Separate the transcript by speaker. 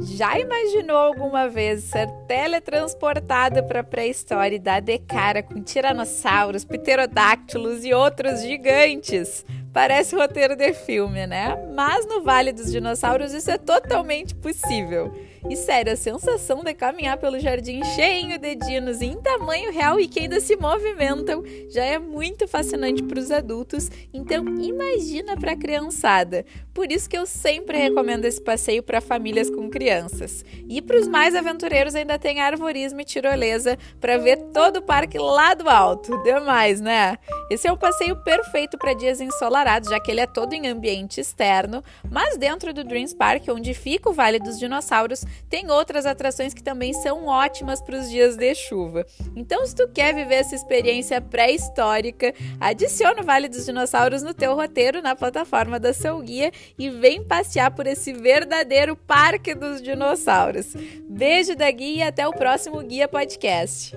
Speaker 1: Já imaginou alguma vez ser teletransportado para a pré-história e dar de cara com tiranossauros, pterodáctilos e outros gigantes? Parece roteiro de filme, né? Mas no Vale dos Dinossauros isso é totalmente possível. E sério, a sensação de caminhar pelo jardim cheio de dinos em tamanho real e que ainda se movimentam já é muito fascinante para os adultos, então imagina para a criançada. Por isso que eu sempre recomendo esse passeio para famílias com crianças. E para os mais aventureiros ainda tem arvorismo e tirolesa para ver todo o parque lá do alto. Demais, né? Esse é o passeio perfeito para dias ensolarados, já que ele é todo em ambiente externo, mas dentro do Dreams Park, onde fica o Vale dos Dinossauros, tem outras atrações que também são ótimas para os dias de chuva. Então, se tu quer viver essa experiência pré-histórica, adiciona o Vale dos Dinossauros no teu roteiro na plataforma da seu guia e vem passear por esse verdadeiro Parque dos Dinossauros. Beijo da guia e até o próximo Guia Podcast.